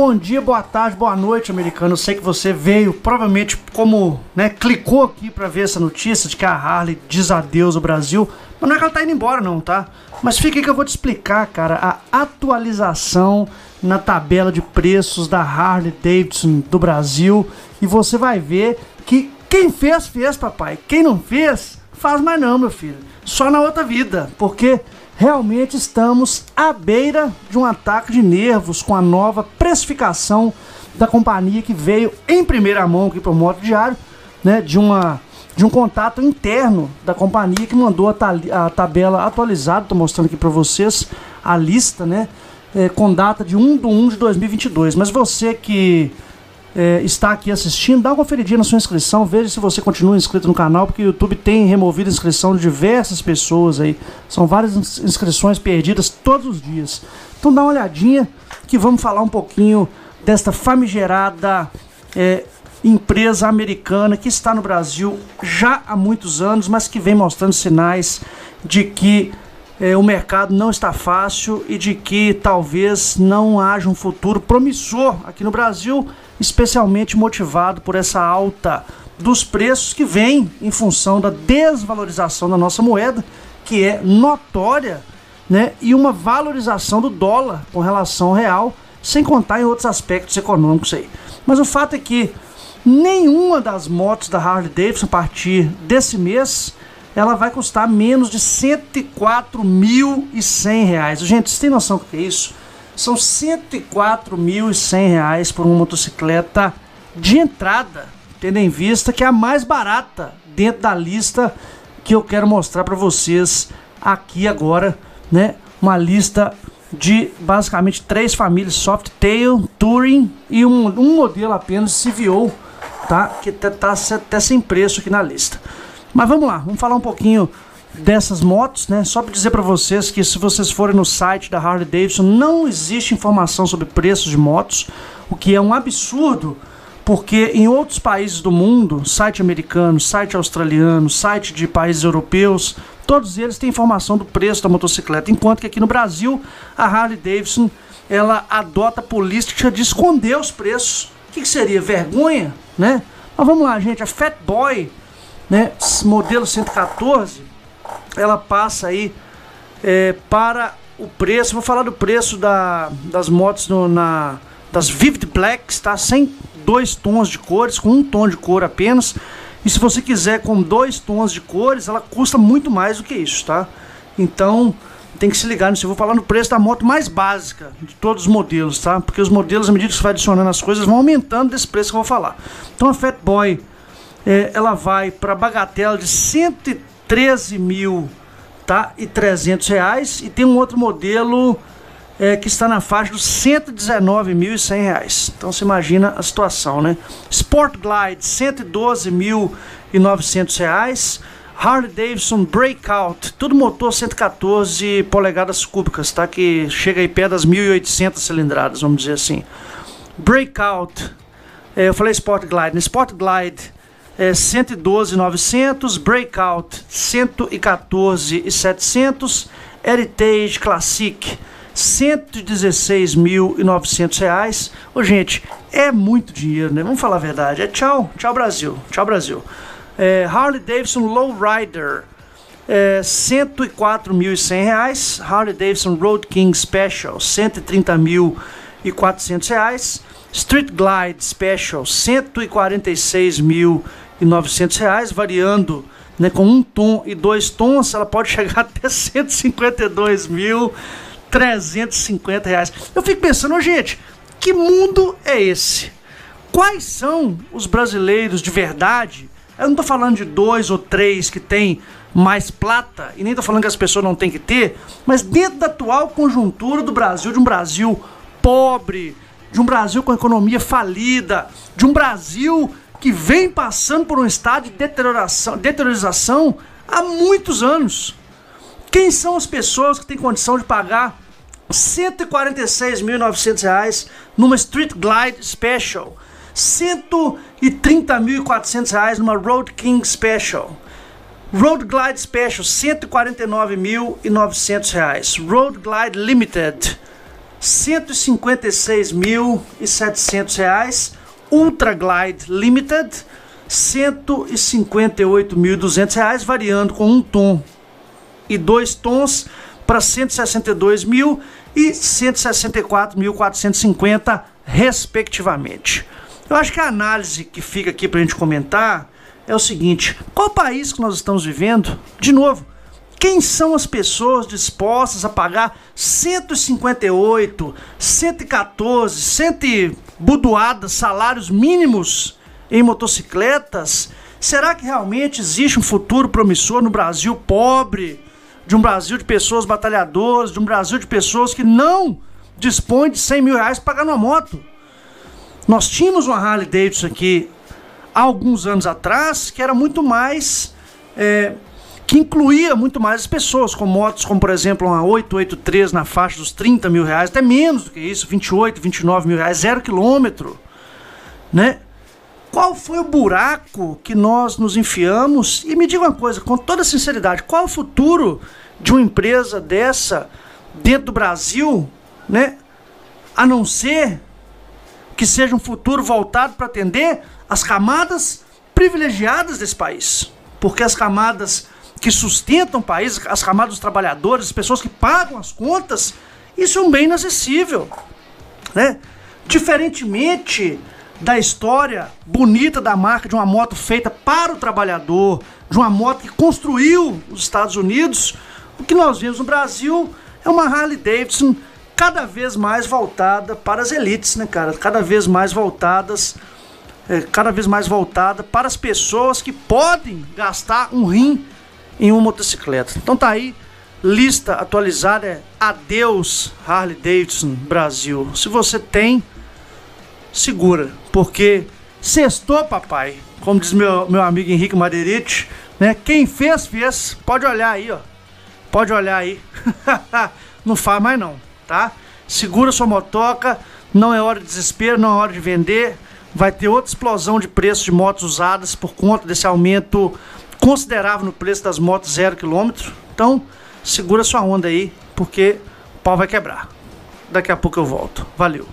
Bom dia, boa tarde, boa noite, americano. Eu sei que você veio, provavelmente, como, né, clicou aqui para ver essa notícia de que a Harley diz adeus ao Brasil. Mas não é que ela tá indo embora, não, tá? Mas fica aí que eu vou te explicar, cara, a atualização na tabela de preços da Harley Davidson do Brasil. E você vai ver que quem fez, fez, papai. Quem não fez, faz mais não, meu filho. Só na outra vida. Porque realmente estamos à beira de um ataque de nervos com a nova precificação da companhia que veio em primeira mão aqui para o Moto Diário, né, de uma de um contato interno da companhia que mandou a, ta a tabela atualizada, estou mostrando aqui para vocês a lista, né, é, com data de 1 de 1 de 2022. Mas você que é, está aqui assistindo, dá uma conferidinha na sua inscrição, veja se você continua inscrito no canal, porque o YouTube tem removido a inscrição de diversas pessoas aí. São várias inscrições perdidas todos os dias. Então dá uma olhadinha que vamos falar um pouquinho desta famigerada é, empresa americana que está no Brasil já há muitos anos, mas que vem mostrando sinais de que é, o mercado não está fácil e de que talvez não haja um futuro promissor aqui no Brasil especialmente motivado por essa alta dos preços que vem em função da desvalorização da nossa moeda, que é notória, né, e uma valorização do dólar com relação ao real, sem contar em outros aspectos econômicos aí. Mas o fato é que nenhuma das motos da Harley Davidson a partir desse mês ela vai custar menos de R$ 104.100. Gente, vocês têm noção do que é isso? São R$ 104.100 por uma motocicleta de entrada, tendo em vista que é a mais barata dentro da lista que eu quero mostrar para vocês aqui agora, né? Uma lista de basicamente três famílias Softail, Touring e um, um modelo apenas CVO, tá? Que tá, tá até sem preço aqui na lista. Mas vamos lá, vamos falar um pouquinho dessas motos, né? Só para dizer para vocês que se vocês forem no site da Harley Davidson, não existe informação sobre preços de motos, o que é um absurdo, porque em outros países do mundo, site americano, site australiano, site de países europeus, todos eles têm informação do preço da motocicleta, enquanto que aqui no Brasil, a Harley Davidson, ela adota a política de esconder os preços. O que, que seria? Vergonha, né? Mas vamos lá, gente, a Fat Boy, né, modelo 114, ela passa aí é, para o preço. Vou falar do preço da, das motos no, na, das Vivid Blacks, tá? Sem dois tons de cores, com um tom de cor apenas. E se você quiser com dois tons de cores, ela custa muito mais do que isso, tá? Então tem que se ligar nisso. Eu vou falar no preço da moto mais básica de todos os modelos, tá? Porque os modelos, à medida que você vai adicionando as coisas, vão aumentando desse preço que eu vou falar. Então a Fat Boy, é, ela vai para bagatela de 130 13 mil tá? e 300 reais. E tem um outro modelo é, que está na faixa dos 119.100 reais. Então você imagina a situação, né? Sport Glide, 112.900 reais. Harley Davidson Breakout, tudo motor 114 polegadas cúbicas, tá? Que chega aí perto das 1.800 cilindradas, vamos dizer assim. Breakout, é, eu falei Sport Glide, né? Sport Glide é, 112,900, Breakout 114,700, Heritage Classic 116.900 reais. Ô, gente, é muito dinheiro, né? Vamos falar a verdade. É tchau, tchau Brasil, tchau Brasil. É, Harley Davidson Lowrider é, 104.100 reais. Harley Davidson Road King Special 130.400 reais. Street Glide Special 146 mil e 900 reais, variando né, com um tom e dois tons, ela pode chegar até 152 mil 350 reais. Eu fico pensando, gente, que mundo é esse? Quais são os brasileiros de verdade? Eu não estou falando de dois ou três que têm mais plata, e nem estou falando que as pessoas não têm que ter, mas dentro da atual conjuntura do Brasil, de um Brasil pobre, de um Brasil com economia falida, de um Brasil que vem passando por um estado de deterioração, deteriorização há muitos anos. Quem são as pessoas que têm condição de pagar R$ 146.900 numa Street Glide Special, R$ 130.400 numa Road King Special, Road Glide Special R$ 149.900, Road Glide Limited 156.700 reais. Ultra Glide Limited, 158.200 reais, variando com um tom e dois tons para 162 mil e 164.450 respectivamente. Eu acho que a análise que fica aqui para a gente comentar é o seguinte: qual país que nós estamos vivendo? De novo, quem são as pessoas dispostas a pagar 158, 114, 100 budoadas salários mínimos em motocicletas? Será que realmente existe um futuro promissor no Brasil pobre, de um Brasil de pessoas batalhadoras, de um Brasil de pessoas que não dispõem de 100 mil reais para pagar uma moto? Nós tínhamos uma Harley Davidson aqui há alguns anos atrás que era muito mais é, que incluía muito mais as pessoas, com motos como, por exemplo, uma 883 na faixa dos 30 mil reais, até menos do que isso, 28, 29 mil reais, zero quilômetro, né? Qual foi o buraco que nós nos enfiamos? E me diga uma coisa, com toda sinceridade, qual o futuro de uma empresa dessa dentro do Brasil, né? A não ser que seja um futuro voltado para atender as camadas privilegiadas desse país. Porque as camadas que sustentam o país, as camadas dos trabalhadores, as pessoas que pagam as contas, isso é um bem inacessível. Né? Diferentemente da história bonita da marca de uma moto feita para o trabalhador, de uma moto que construiu os Estados Unidos, o que nós vemos no Brasil é uma Harley Davidson cada vez mais voltada para as elites, né, cara? Cada vez mais voltadas, é, cada vez mais voltada para as pessoas que podem gastar um rim em uma motocicleta. Então tá aí, lista atualizada é Adeus Harley Davidson Brasil. Se você tem, segura, porque sextou, papai. Como diz meu, meu amigo Henrique Madeirite, né? Quem fez, fez. Pode olhar aí, ó. Pode olhar aí. não faz mais não, tá? Segura sua motoca, não é hora de desespero, não é hora de vender. Vai ter outra explosão de preço de motos usadas por conta desse aumento considerável no preço das motos zero quilômetro. Então, segura sua onda aí, porque o pau vai quebrar. Daqui a pouco eu volto. Valeu.